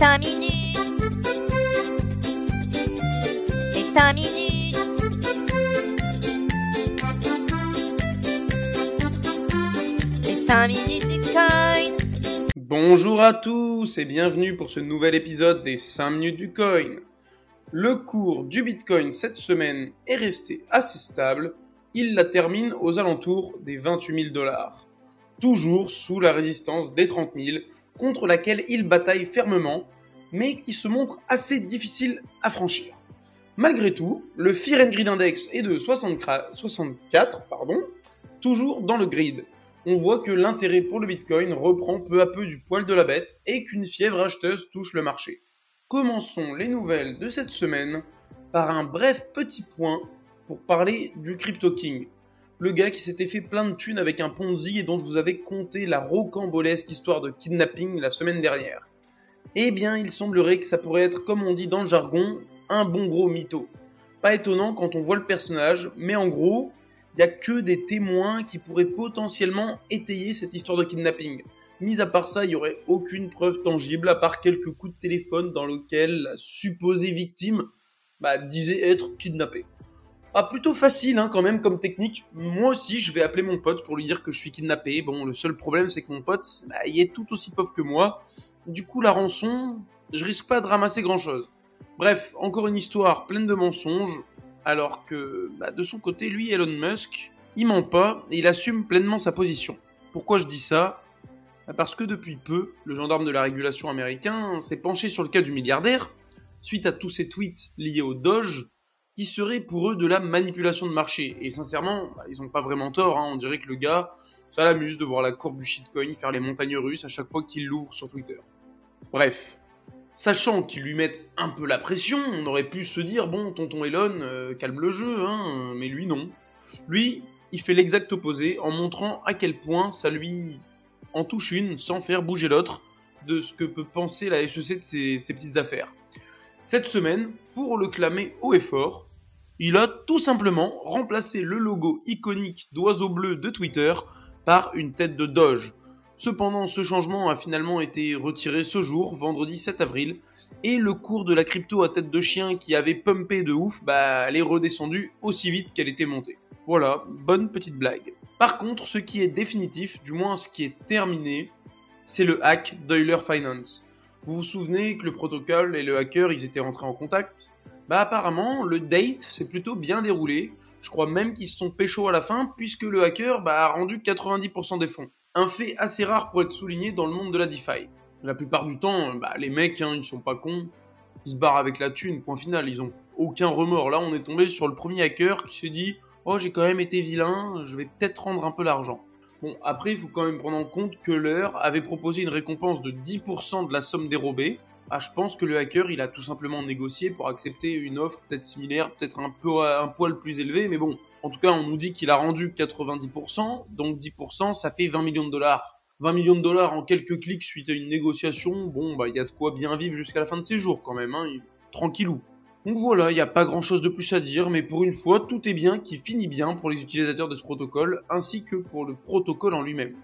5 minutes. Les 5 minutes. Les 5 minutes du coin. Bonjour à tous et bienvenue pour ce nouvel épisode des 5 minutes du coin. Le cours du Bitcoin cette semaine est resté assez stable. Il la termine aux alentours des 28 000 dollars. Toujours sous la résistance des 30 000 contre laquelle il bataille fermement, mais qui se montre assez difficile à franchir. Malgré tout, le Fear and Grid Index est de 64, pardon, toujours dans le grid. On voit que l'intérêt pour le Bitcoin reprend peu à peu du poil de la bête et qu'une fièvre acheteuse touche le marché. Commençons les nouvelles de cette semaine par un bref petit point pour parler du Crypto King. Le gars qui s'était fait plein de thunes avec un Ponzi et dont je vous avais conté la rocambolesque histoire de kidnapping la semaine dernière. Eh bien, il semblerait que ça pourrait être, comme on dit dans le jargon, un bon gros mytho. Pas étonnant quand on voit le personnage, mais en gros, il n'y a que des témoins qui pourraient potentiellement étayer cette histoire de kidnapping. Mis à part ça, il n'y aurait aucune preuve tangible à part quelques coups de téléphone dans lesquels la supposée victime bah, disait être kidnappée. Ah, plutôt facile hein, quand même comme technique. Moi aussi, je vais appeler mon pote pour lui dire que je suis kidnappé. Bon, le seul problème, c'est que mon pote, bah, il est tout aussi pauvre que moi. Du coup, la rançon, je risque pas de ramasser grand chose. Bref, encore une histoire pleine de mensonges. Alors que, bah, de son côté, lui, Elon Musk, il ment pas et il assume pleinement sa position. Pourquoi je dis ça? Bah, Parce que depuis peu, le gendarme de la régulation américain s'est penché sur le cas du milliardaire, suite à tous ses tweets liés au Doge, qui serait pour eux de la manipulation de marché. Et sincèrement, bah, ils n'ont pas vraiment tort. Hein. On dirait que le gars, ça l'amuse de voir la courbe du shitcoin faire les montagnes russes à chaque fois qu'il l'ouvre sur Twitter. Bref, sachant qu'ils lui mettent un peu la pression, on aurait pu se dire bon, tonton Elon, euh, calme le jeu, hein, mais lui non. Lui, il fait l'exact opposé en montrant à quel point ça lui en touche une sans faire bouger l'autre de ce que peut penser la SEC de ses, ses petites affaires. Cette semaine, pour le clamer haut et fort, il a tout simplement remplacé le logo iconique d'oiseau bleu de Twitter par une tête de Doge. Cependant, ce changement a finalement été retiré ce jour, vendredi 7 avril, et le cours de la crypto à tête de chien qui avait pumpé de ouf, bah, elle est redescendue aussi vite qu'elle était montée. Voilà, bonne petite blague. Par contre, ce qui est définitif, du moins ce qui est terminé, c'est le hack d'Euler Finance. Vous vous souvenez que le protocole et le hacker, ils étaient rentrés en contact? Bah apparemment, le date s'est plutôt bien déroulé. Je crois même qu'ils se sont pécho à la fin, puisque le hacker bah, a rendu 90% des fonds. Un fait assez rare pour être souligné dans le monde de la DeFi. La plupart du temps, bah, les mecs, hein, ils sont pas cons. Ils se barrent avec la thune, point final. Ils ont aucun remords. Là, on est tombé sur le premier hacker qui s'est dit Oh, j'ai quand même été vilain, je vais peut-être rendre un peu l'argent. Bon, après, il faut quand même prendre en compte que l'heure avait proposé une récompense de 10% de la somme dérobée. Ah, je pense que le hacker, il a tout simplement négocié pour accepter une offre peut-être similaire, peut-être un peu un poil plus élevé, mais bon. En tout cas, on nous dit qu'il a rendu 90%, donc 10%, ça fait 20 millions de dollars. 20 millions de dollars en quelques clics suite à une négociation, bon, bah, il y a de quoi bien vivre jusqu'à la fin de ses jours quand même, hein, tranquillou. Donc voilà, il n'y a pas grand chose de plus à dire, mais pour une fois, tout est bien qui finit bien pour les utilisateurs de ce protocole, ainsi que pour le protocole en lui-même.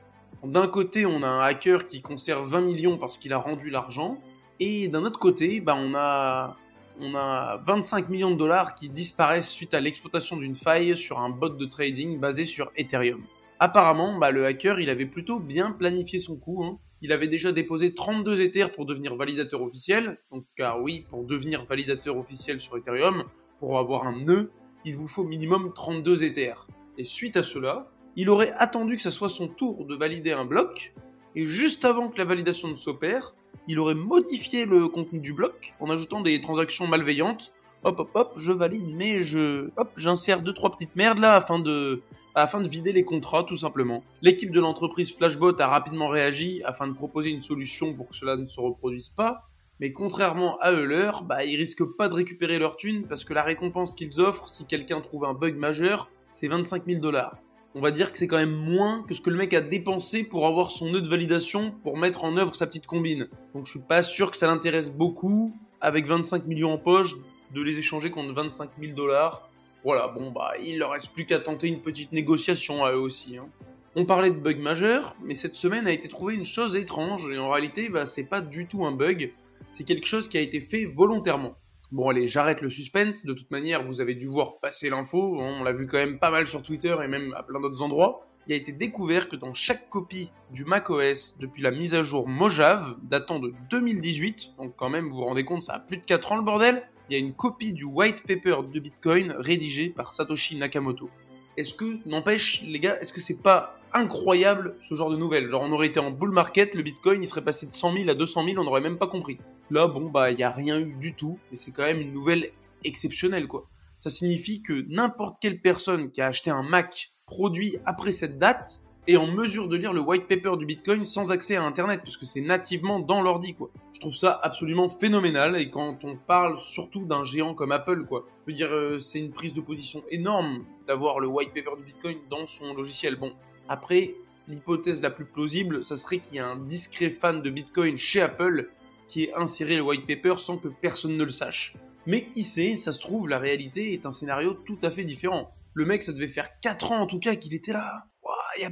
D'un côté, on a un hacker qui conserve 20 millions parce qu'il a rendu l'argent, et d'un autre côté, bah, on, a, on a 25 millions de dollars qui disparaissent suite à l'exploitation d'une faille sur un bot de trading basé sur Ethereum. Apparemment, bah, le hacker, il avait plutôt bien planifié son coup. Hein. Il avait déjà déposé 32 Ethers pour devenir validateur officiel. Donc, car oui, pour devenir validateur officiel sur Ethereum, pour avoir un nœud, il vous faut minimum 32 Ethers. Et suite à cela, il aurait attendu que ce soit son tour de valider un bloc. Et juste avant que la validation ne s'opère, il aurait modifié le contenu du bloc en ajoutant des transactions malveillantes. Hop, hop, hop, je valide, mais je, hop, j'insère deux trois petites merdes là afin de afin de vider les contrats tout simplement. L'équipe de l'entreprise Flashbot a rapidement réagi afin de proposer une solution pour que cela ne se reproduise pas, mais contrairement à Euler, bah, ils risquent pas de récupérer leur thune parce que la récompense qu'ils offrent si quelqu'un trouve un bug majeur, c'est 25 000 dollars. On va dire que c'est quand même moins que ce que le mec a dépensé pour avoir son nœud de validation pour mettre en œuvre sa petite combine. Donc je suis pas sûr que ça l'intéresse beaucoup, avec 25 millions en poche, de les échanger contre 25 000 dollars. Voilà, bon bah il leur reste plus qu'à tenter une petite négociation à eux aussi. Hein. On parlait de bug majeur, mais cette semaine a été trouvée une chose étrange, et en réalité bah, c'est pas du tout un bug, c'est quelque chose qui a été fait volontairement. Bon allez, j'arrête le suspense, de toute manière vous avez dû voir passer l'info, on l'a vu quand même pas mal sur Twitter et même à plein d'autres endroits. Il a été découvert que dans chaque copie du macOS depuis la mise à jour Mojave, datant de 2018, donc quand même vous vous rendez compte ça a plus de 4 ans le bordel, il y a une copie du white paper de Bitcoin rédigé par Satoshi Nakamoto. Est-ce que, n'empêche les gars, est-ce que c'est pas incroyable ce genre de nouvelles? Genre on aurait été en bull market, le Bitcoin il serait passé de 100 000 à 200 000, on n'aurait même pas compris. Là, bon, bah, il n'y a rien eu du tout, mais c'est quand même une nouvelle exceptionnelle, quoi. Ça signifie que n'importe quelle personne qui a acheté un Mac produit après cette date est en mesure de lire le white paper du Bitcoin sans accès à Internet, puisque c'est nativement dans l'ordi, quoi. Je trouve ça absolument phénoménal, et quand on parle surtout d'un géant comme Apple, quoi, je veux dire, euh, c'est une prise de position énorme d'avoir le white paper du Bitcoin dans son logiciel. Bon, après, l'hypothèse la plus plausible, ça serait qu'il y ait un discret fan de Bitcoin chez Apple qui ait inséré le white paper sans que personne ne le sache. Mais qui sait, ça se trouve, la réalité est un scénario tout à fait différent. Le mec, ça devait faire 4 ans en tout cas qu'il était là.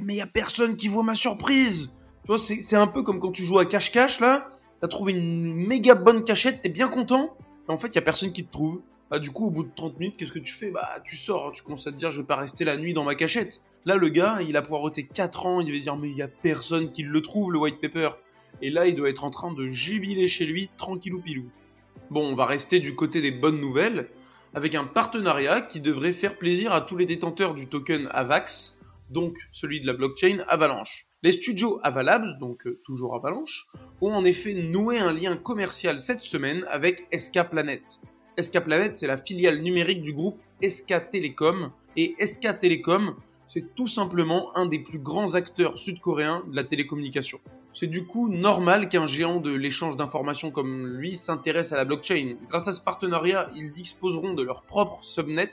Mais y a personne qui voit ma surprise. Tu vois, c'est un peu comme quand tu joues à cache-cache là. T'as trouvé une méga bonne cachette, t'es bien content. En fait, il y a personne qui te trouve. Bah, du coup, au bout de 30 minutes, qu'est-ce que tu fais? Bah, tu sors, tu commences à te dire, je vais pas rester la nuit dans ma cachette. Là, le gars, il a poireauté 4 ans, il devait dire, mais il y a personne qui le trouve, le white paper. Et là, il doit être en train de jubiler chez lui, tranquillou pilou. Bon, on va rester du côté des bonnes nouvelles, avec un partenariat qui devrait faire plaisir à tous les détenteurs du token AVAX, donc celui de la blockchain Avalanche. Les studios Avalabs, donc euh, toujours Avalanche, ont en effet noué un lien commercial cette semaine avec SK Planet. SK Planet, c'est la filiale numérique du groupe SK Telecom, et SK Telecom, c'est tout simplement un des plus grands acteurs sud-coréens de la télécommunication. C'est du coup normal qu'un géant de l'échange d'informations comme lui s'intéresse à la blockchain. Grâce à ce partenariat, ils disposeront de leur propre subnet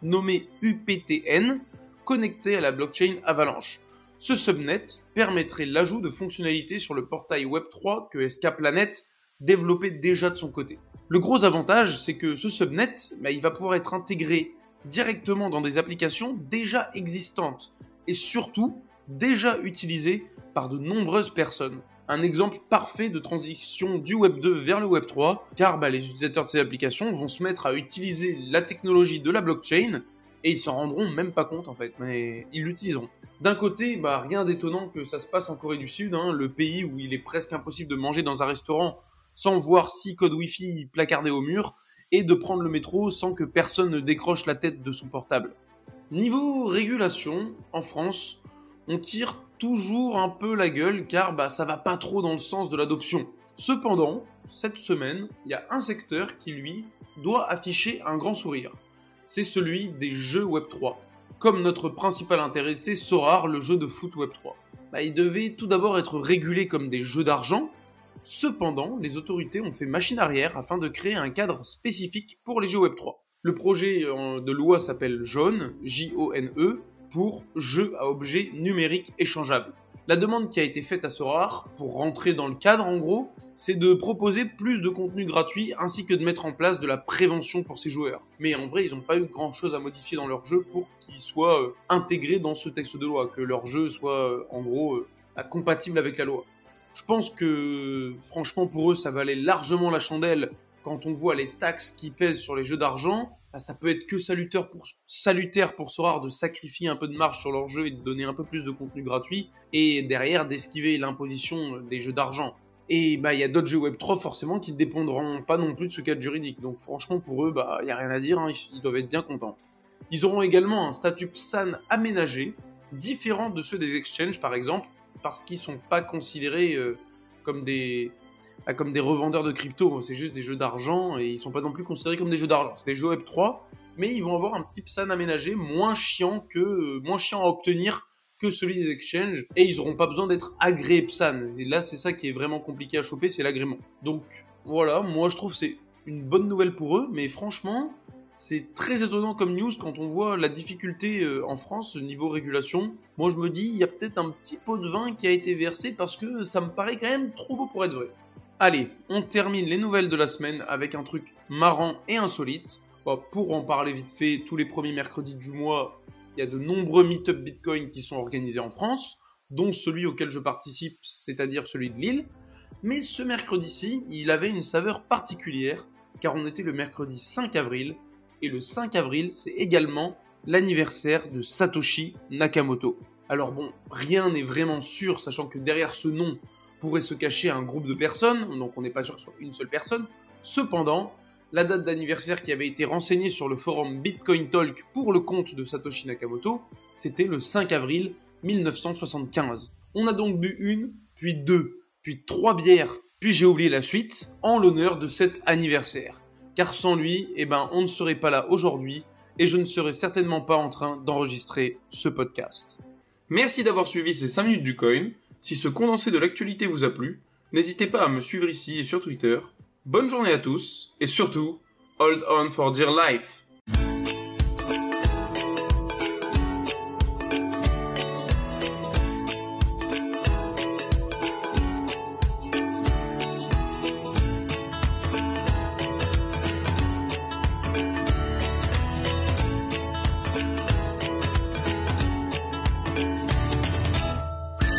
nommé UPTN, connecté à la blockchain Avalanche. Ce subnet permettrait l'ajout de fonctionnalités sur le portail Web3 que SK Planet développait déjà de son côté. Le gros avantage, c'est que ce subnet, bah, il va pouvoir être intégré directement dans des applications déjà existantes et surtout déjà utilisées par de nombreuses personnes. Un exemple parfait de transition du Web 2 vers le Web 3, car bah, les utilisateurs de ces applications vont se mettre à utiliser la technologie de la blockchain et ils s'en rendront même pas compte en fait, mais ils l'utiliseront. D'un côté, bah, rien d'étonnant que ça se passe en Corée du Sud, hein, le pays où il est presque impossible de manger dans un restaurant sans voir six codes Wi-Fi placardés au mur, et de prendre le métro sans que personne ne décroche la tête de son portable. Niveau régulation, en France, on tire toujours un peu la gueule car bah, ça va pas trop dans le sens de l'adoption. Cependant, cette semaine, il y a un secteur qui, lui, doit afficher un grand sourire. C'est celui des jeux Web3. Comme notre principal intéressé, Sorar, le jeu de foot Web3. Bah, il devait tout d'abord être régulé comme des jeux d'argent, Cependant, les autorités ont fait machine arrière afin de créer un cadre spécifique pour les jeux Web3. Le projet euh, de loi s'appelle JONE, J-O-N-E, pour Jeux à objets numériques échangeables. La demande qui a été faite à Sorar, pour rentrer dans le cadre en gros, c'est de proposer plus de contenu gratuit ainsi que de mettre en place de la prévention pour ces joueurs. Mais en vrai, ils n'ont pas eu grand chose à modifier dans leur jeu pour qu'ils soient euh, intégrés dans ce texte de loi, que leur jeu soit euh, en gros compatible avec la loi. Je pense que franchement pour eux ça valait largement la chandelle quand on voit les taxes qui pèsent sur les jeux d'argent. Bah, ça peut être que salutaire pour, salutaire de sacrifier un peu de marge sur leur jeu et de donner un peu plus de contenu gratuit et derrière d'esquiver l'imposition des jeux d'argent. Et bah il y a d'autres jeux Web3 forcément qui ne dépendront pas non plus de ce cadre juridique. Donc franchement pour eux bah il y a rien à dire, hein, ils, doivent être bien contents. Ils auront également un statut PSAN aménagé, différent de ceux des exchanges par exemple, parce qu'ils sont pas considérés euh, comme des bah, comme des revendeurs de crypto. C'est juste des jeux d'argent et ils sont pas non plus considérés comme des jeux d'argent. C'est des jeux Web 3, mais ils vont avoir un petit PSAN aménagé moins chiant que euh, moins chiant à obtenir que celui des exchanges et ils n'auront pas besoin d'être agréés PSAN. Et là, c'est ça qui est vraiment compliqué à choper, c'est l'agrément. Donc voilà, moi je trouve c'est une bonne nouvelle pour eux, mais franchement, c'est très étonnant comme news quand on voit la difficulté euh, en France niveau régulation. Moi je me dis, il y a peut-être un petit pot de vin qui a été versé parce que ça me paraît quand même trop beau pour être vrai. Allez, on termine les nouvelles de la semaine avec un truc marrant et insolite. pour en parler vite fait, tous les premiers mercredis du mois, il y a de nombreux meet-up Bitcoin qui sont organisés en France, dont celui auquel je participe, c'est-à-dire celui de Lille. Mais ce mercredi-ci, il avait une saveur particulière, car on était le mercredi 5 avril, et le 5 avril, c'est également l'anniversaire de Satoshi Nakamoto. Alors bon, rien n'est vraiment sûr, sachant que derrière ce nom pourrait se cacher un groupe de personnes, donc on n'est pas sûr que ce soit une seule personne. Cependant, la date d'anniversaire qui avait été renseignée sur le forum Bitcoin Talk pour le compte de Satoshi Nakamoto, c'était le 5 avril 1975. On a donc bu une, puis deux, puis trois bières, puis j'ai oublié la suite, en l'honneur de cet anniversaire. Car sans lui, eh ben, on ne serait pas là aujourd'hui, et je ne serais certainement pas en train d'enregistrer ce podcast. Merci d'avoir suivi ces 5 minutes du coin. Si ce condensé de l'actualité vous a plu, n'hésitez pas à me suivre ici et sur Twitter. Bonne journée à tous, et surtout, hold on for dear life